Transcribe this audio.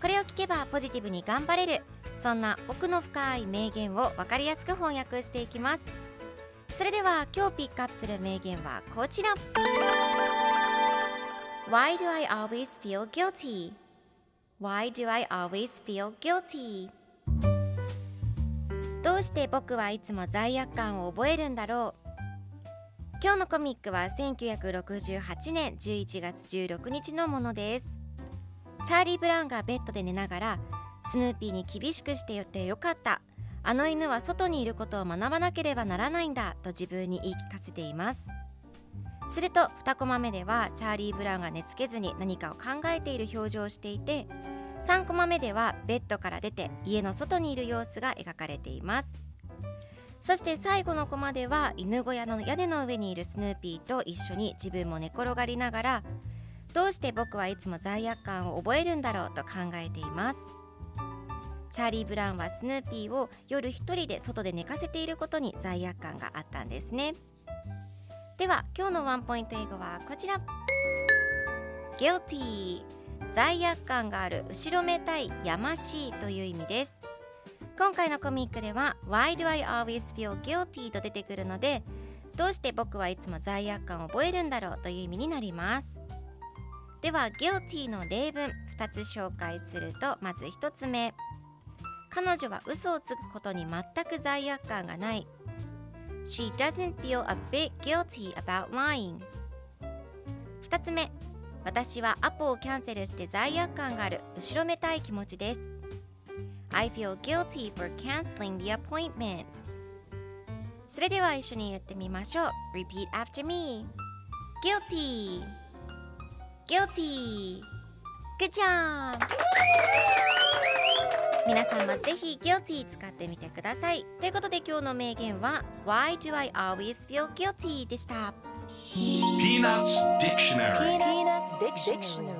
これを聞けばポジティブに頑張れる。そんな奥の深い名言を分かりやすく翻訳していきます。それでは今日ピックアップする名言はこちら。Why do I always feel guilty? Why do I always feel guilty? どうして僕はいつも罪悪感を覚えるんだろう？今日のコミックは1968年11月16日のものです。チャーリー・ブラウンがベッドで寝ながらスヌーピーに厳しくしてよってよかった。あの犬は外にいることを学ばなければならないんだと自分に言い聞かせています。すると2コマ目ではチャーリー・ブラウンが寝つけずに何かを考えている表情をしていて3コマ目ではベッドから出て家の外にいる様子が描かれています。そして最後のコマでは犬小屋の屋根の上にいるスヌーピーと一緒に自分も寝転がりながらどうして僕はいつも罪悪感を覚えるんだろうと考えています。チャーリー・ブラウンはスヌーピーを夜一人で外で寝かせていることに罪悪感があったんですね。では今日のワンポイント英語はこちら。Guilty 罪悪感がある後ろめたいやましいという意味です。今回のコミックでは Why do I always feel guilty? と出てくるのでどうして僕はいつも罪悪感を覚えるんだろうという意味になります。では guilty の例文2つ紹介するとまず1つ目彼女は嘘をつくことに全く罪悪感がない She doesn't feel a bit guilty about lying 2つ目私はアポをキャンセルして罪悪感がある後ろめたい気持ちです I feel guilty for canceling the appointment それでは一緒に言ってみましょう Repeat after me Guilty Guilty Good job 皆さんもぜひ Guilty 使ってみてくださいということで今日の名言は Why do I always feel guilty でした Peanuts Dictionary Peanuts Dictionary.